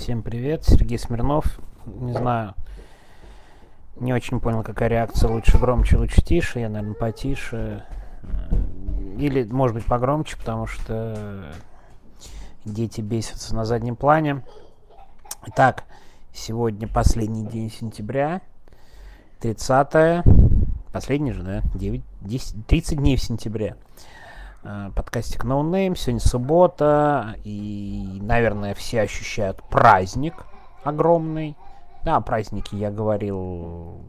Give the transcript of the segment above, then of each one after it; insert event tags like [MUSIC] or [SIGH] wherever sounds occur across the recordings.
Всем привет, Сергей Смирнов. Не знаю, не очень понял, какая реакция. Лучше громче, лучше тише. Я, наверное, потише. Или, может быть, погромче, потому что дети бесятся на заднем плане. Итак, сегодня последний день сентября. 30 Последний же, да? 9, 10, 30 дней в сентябре. Э, подкастик No Name. Сегодня суббота, и, наверное, все ощущают праздник огромный. Да, о празднике я говорил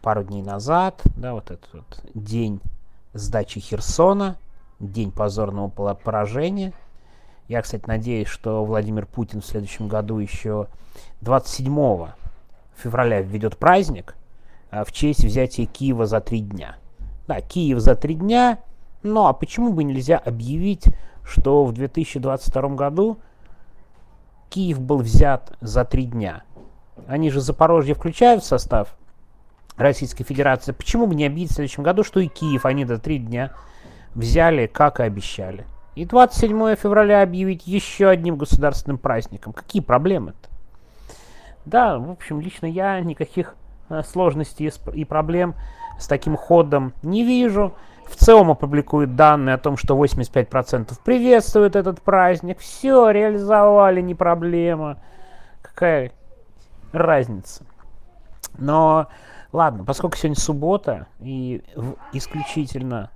пару дней назад, да, вот этот вот день сдачи Херсона, день позорного поражения. Я, кстати, надеюсь, что Владимир Путин в следующем году еще 27 февраля введет праздник а, в честь взятия Киева за три дня. Да, Киев за три дня ну а почему бы нельзя объявить, что в 2022 году Киев был взят за три дня? Они же Запорожье включают в состав Российской Федерации. Почему бы не объявить в следующем году, что и Киев они до три дня взяли, как и обещали? И 27 февраля объявить еще одним государственным праздником. Какие проблемы-то? Да, в общем, лично я никаких э, сложностей и проблем с таким ходом не вижу. В целом опубликуют данные о том, что 85% приветствуют этот праздник. Все, реализовали, не проблема. Какая разница? Но ладно, поскольку сегодня суббота и исключительно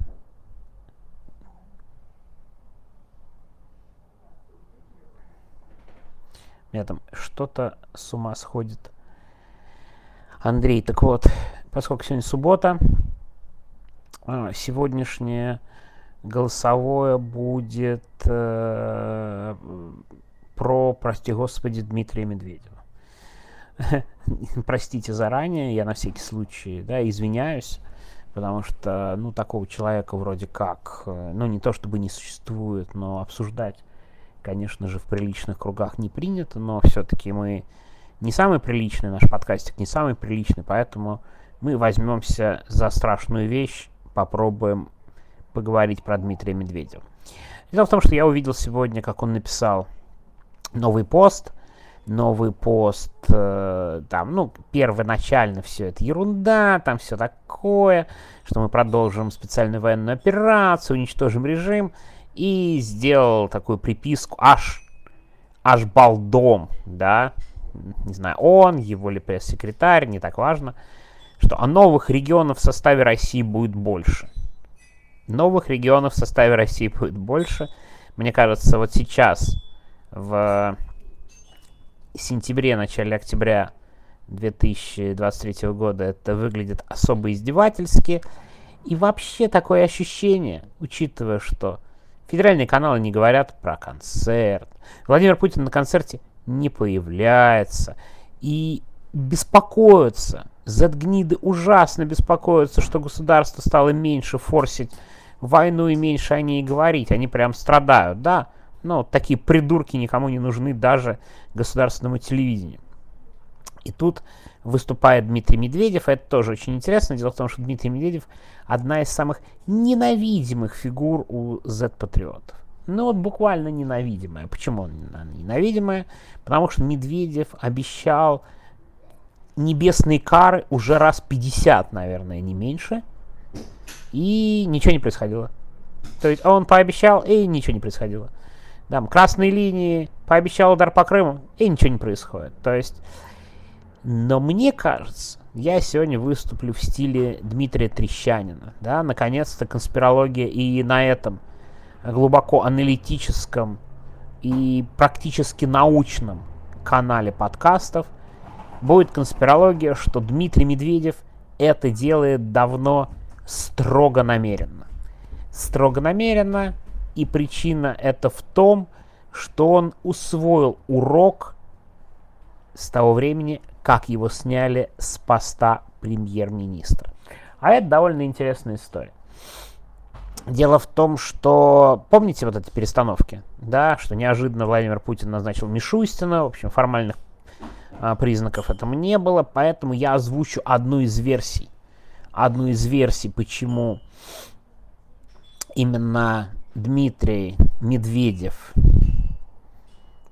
меня там что-то с ума сходит. Андрей, так вот, поскольку сегодня суббота, сегодняшнее голосовое будет э, про, прости господи, Дмитрия Медведева. [LAUGHS] Простите заранее, я на всякий случай, да, извиняюсь, потому что, ну, такого человека вроде как, э, ну, не то чтобы не существует, но обсуждать, конечно же, в приличных кругах не принято, но все-таки мы не самый приличный наш подкастик, не самый приличный, поэтому мы возьмемся за страшную вещь, попробуем поговорить про Дмитрия Медведева. Дело в том, что я увидел сегодня, как он написал новый пост, новый пост, э, там, ну, первоначально все это ерунда, там все такое, что мы продолжим специальную военную операцию, уничтожим режим, и сделал такую приписку, аж, аж балдом, да, не знаю, он, его ли пресс-секретарь, не так важно, что а новых регионов в составе России будет больше. Новых регионов в составе России будет больше. Мне кажется, вот сейчас, в сентябре, начале октября 2023 года, это выглядит особо издевательски. И вообще такое ощущение, учитывая, что федеральные каналы не говорят про концерт, Владимир Путин на концерте не появляется, и беспокоятся Z-гниды ужасно беспокоятся, что государство стало меньше форсить войну и меньше о ней говорить. Они прям страдают, да. Но такие придурки никому не нужны даже государственному телевидению. И тут выступает Дмитрий Медведев. Это тоже очень интересно. Дело в том, что Дмитрий Медведев одна из самых ненавидимых фигур у Z-патриотов. Ну вот буквально ненавидимая. Почему она ненавидимая? Потому что Медведев обещал небесные кары уже раз 50, наверное, не меньше. И ничего не происходило. То есть он пообещал, и ничего не происходило. Там красные линии, пообещал удар по Крыму, и ничего не происходит. То есть, но мне кажется, я сегодня выступлю в стиле Дмитрия Трещанина. Да, наконец-то конспирология и на этом глубоко аналитическом и практически научном канале подкастов – будет конспирология, что Дмитрий Медведев это делает давно строго намеренно. Строго намеренно, и причина это в том, что он усвоил урок с того времени, как его сняли с поста премьер-министра. А это довольно интересная история. Дело в том, что помните вот эти перестановки, да, что неожиданно Владимир Путин назначил Мишустина, в общем, формальных признаков этому не было, поэтому я озвучу одну из версий. Одну из версий, почему именно Дмитрий Медведев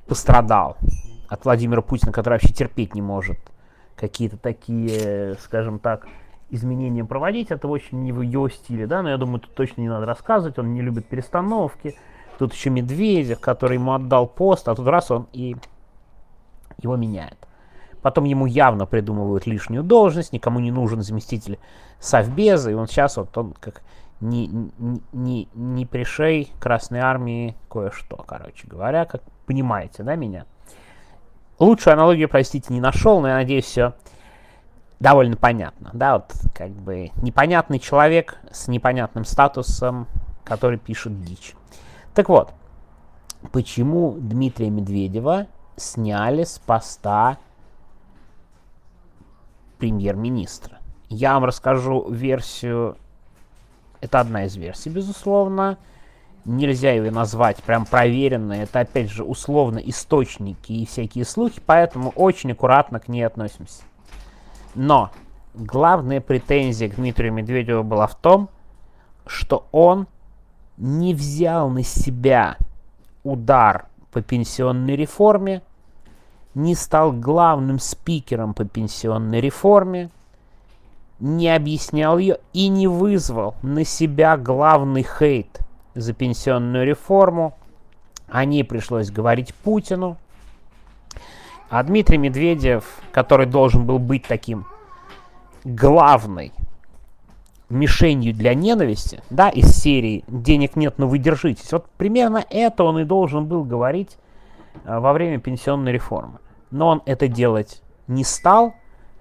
пострадал от Владимира Путина, который вообще терпеть не может какие-то такие, скажем так, изменения проводить. Это очень не в ее стиле, да, но я думаю, тут точно не надо рассказывать, он не любит перестановки. Тут еще Медведев, который ему отдал пост, а тут раз он и его меняет. Потом ему явно придумывают лишнюю должность, никому не нужен заместитель Совбеза, и он сейчас вот он как не, не, не, пришей Красной Армии кое-что, короче говоря, как понимаете, да, меня? Лучшую аналогию, простите, не нашел, но я надеюсь, все довольно понятно. Да, вот как бы непонятный человек с непонятным статусом, который пишет дичь. Так вот, почему Дмитрия Медведева сняли с поста премьер-министра? Я вам расскажу версию, это одна из версий, безусловно, нельзя ее назвать прям проверенной, это опять же условно источники и всякие слухи, поэтому очень аккуратно к ней относимся. Но главная претензия к Дмитрию Медведеву была в том, что он не взял на себя удар по пенсионной реформе, не стал главным спикером по пенсионной реформе, не объяснял ее и не вызвал на себя главный хейт за пенсионную реформу. О ней пришлось говорить Путину. А Дмитрий Медведев, который должен был быть таким главной мишенью для ненависти, да, из серии «Денег нет, но вы держитесь». Вот примерно это он и должен был говорить во время пенсионной реформы. Но он это делать не стал.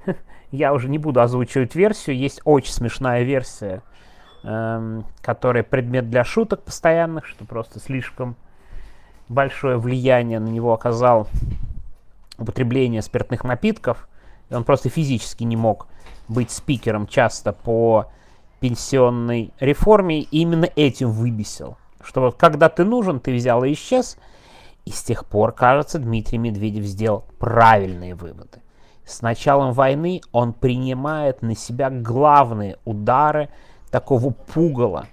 [LAUGHS] Я уже не буду озвучивать версию. Есть очень смешная версия, эм, которая предмет для шуток постоянных, что просто слишком большое влияние на него оказал употребление спиртных напитков. И он просто физически не мог быть спикером часто по пенсионной реформе и именно этим выбесил. Что вот когда ты нужен, ты взял и исчез. И с тех пор, кажется, Дмитрий Медведев сделал правильные выводы. С началом войны он принимает на себя главные удары такого пугала,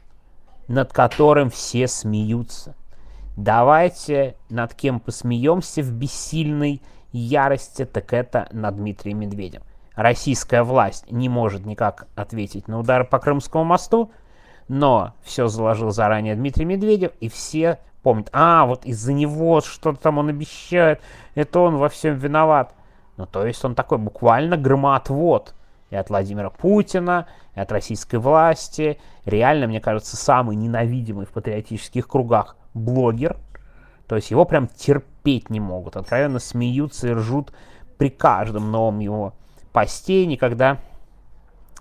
над которым все смеются. Давайте над кем посмеемся в бессильной ярости, так это над Дмитрием Медведевым российская власть не может никак ответить на удар по Крымскому мосту, но все заложил заранее Дмитрий Медведев, и все помнят, а, вот из-за него что-то там он обещает, это он во всем виноват. Ну, то есть он такой буквально громоотвод и от Владимира Путина, и от российской власти. Реально, мне кажется, самый ненавидимый в патриотических кругах блогер. То есть его прям терпеть не могут. Откровенно смеются и ржут при каждом новом его постей никогда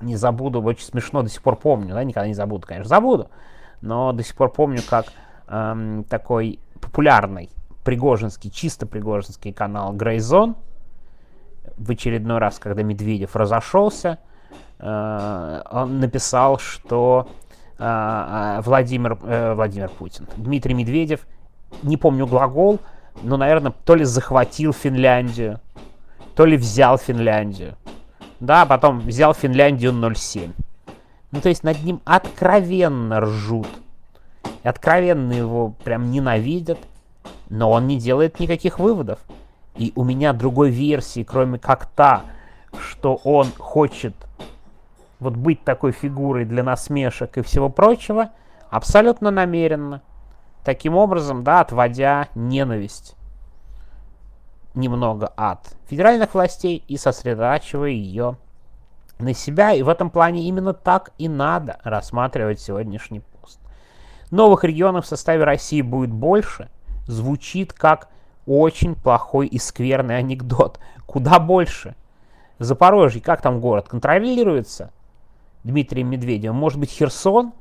не забуду, очень смешно, до сих пор помню, да, никогда не забуду, конечно, забуду, но до сих пор помню, как эм, такой популярный пригожинский, чисто пригожинский канал Грейзон в очередной раз, когда Медведев разошелся, э, он написал, что э, э, Владимир, э, Владимир Путин, Дмитрий Медведев, не помню глагол, но, наверное, то ли захватил Финляндию, то ли взял Финляндию. Да, потом взял Финляндию 0,7. Ну, то есть над ним откровенно ржут. Откровенно его прям ненавидят. Но он не делает никаких выводов. И у меня другой версии, кроме как та, что он хочет вот быть такой фигурой для насмешек и всего прочего, абсолютно намеренно. Таким образом, да, отводя ненависть немного от федеральных властей и сосредотачивая ее на себя. И в этом плане именно так и надо рассматривать сегодняшний. Новых регионов в составе России будет больше. Звучит как очень плохой и скверный анекдот. [LAUGHS] Куда больше? Запорожье, как там город, контролируется Дмитрием Медведевым? Может быть, Херсон?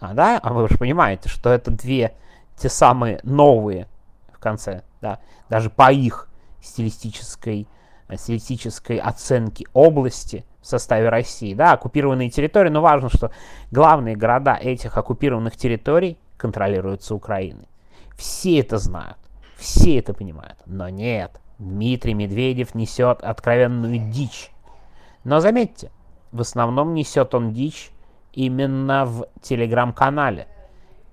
А, да? А вы же понимаете, что это две те самые новые в конце, да, даже по их стилистической, стилистической оценки области в составе России, да, оккупированные территории, но важно, что главные города этих оккупированных территорий контролируются Украиной. Все это знают, все это понимают, но нет, Дмитрий Медведев несет откровенную дичь. Но заметьте, в основном несет он дичь именно в телеграм-канале.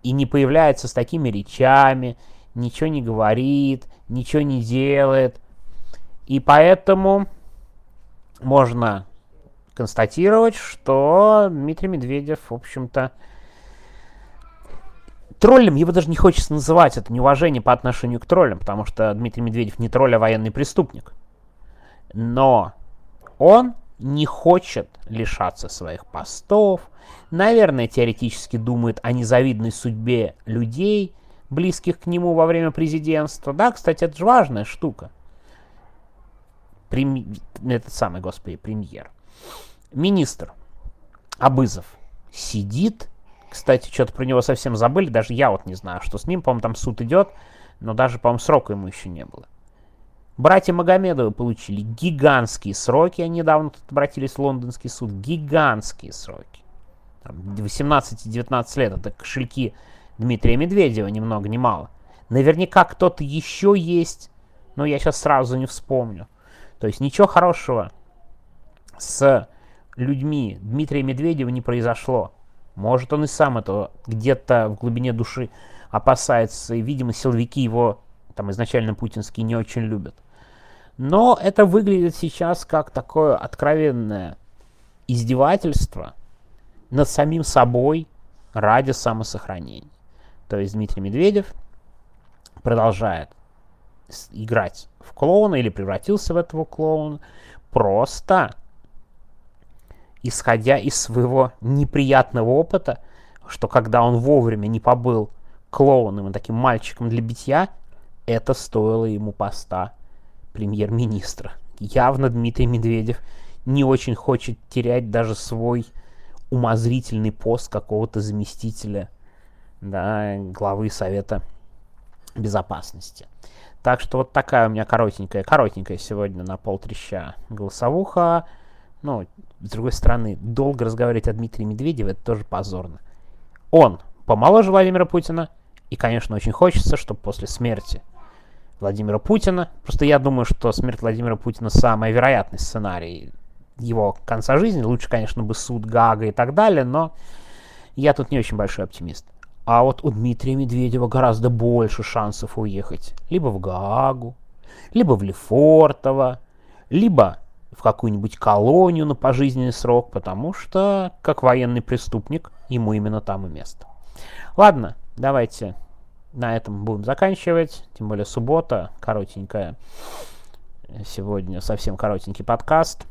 И не появляется с такими речами, ничего не говорит, ничего не делает. И поэтому можно констатировать, что Дмитрий Медведев, в общем-то, троллем его даже не хочется называть, это неуважение по отношению к троллям, потому что Дмитрий Медведев не тролль, а военный преступник. Но он не хочет лишаться своих постов, наверное, теоретически думает о незавидной судьбе людей, близких к нему во время президентства. Да, кстати, это же важная штука. Прем... Этот самый, господи, премьер. Министр Абызов сидит. Кстати, что-то про него совсем забыли. Даже я вот не знаю, что с ним. По-моему, там суд идет. Но даже, по-моему, срока ему еще не было. Братья Магомедовы получили гигантские сроки. Они недавно тут обратились в лондонский суд. Гигантские сроки. 18-19 лет. Это кошельки Дмитрия Медведева, ни много ни мало. Наверняка кто-то еще есть, но я сейчас сразу не вспомню. То есть ничего хорошего с людьми Дмитрия Медведева не произошло. Может, он и сам этого где-то в глубине души опасается, и, видимо, силовики его там изначально путинские не очень любят. Но это выглядит сейчас как такое откровенное издевательство над самим собой ради самосохранения. То есть Дмитрий Медведев продолжает играть в клоуна или превратился в этого клоуна просто исходя из своего неприятного опыта, что когда он вовремя не побыл клоуном и таким мальчиком для битья, это стоило ему поста премьер-министра. Явно Дмитрий Медведев не очень хочет терять даже свой умозрительный пост какого-то заместителя да, главы Совета Безопасности. Так что вот такая у меня коротенькая, коротенькая сегодня на полтреща голосовуха. Ну, с другой стороны, долго разговаривать о Дмитрии Медведеве, это тоже позорно. Он помоложе Владимира Путина, и, конечно, очень хочется, чтобы после смерти Владимира Путина, просто я думаю, что смерть Владимира Путина самый вероятный сценарий его конца жизни. Лучше, конечно, бы суд Гага и так далее, но я тут не очень большой оптимист. А вот у Дмитрия Медведева гораздо больше шансов уехать. Либо в Гаагу, либо в Лефортово, либо в какую-нибудь колонию на пожизненный срок, потому что, как военный преступник, ему именно там и место. Ладно, давайте на этом будем заканчивать. Тем более суббота, коротенькая. Сегодня совсем коротенький подкаст.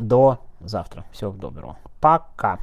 До завтра. Всего доброго. Пока.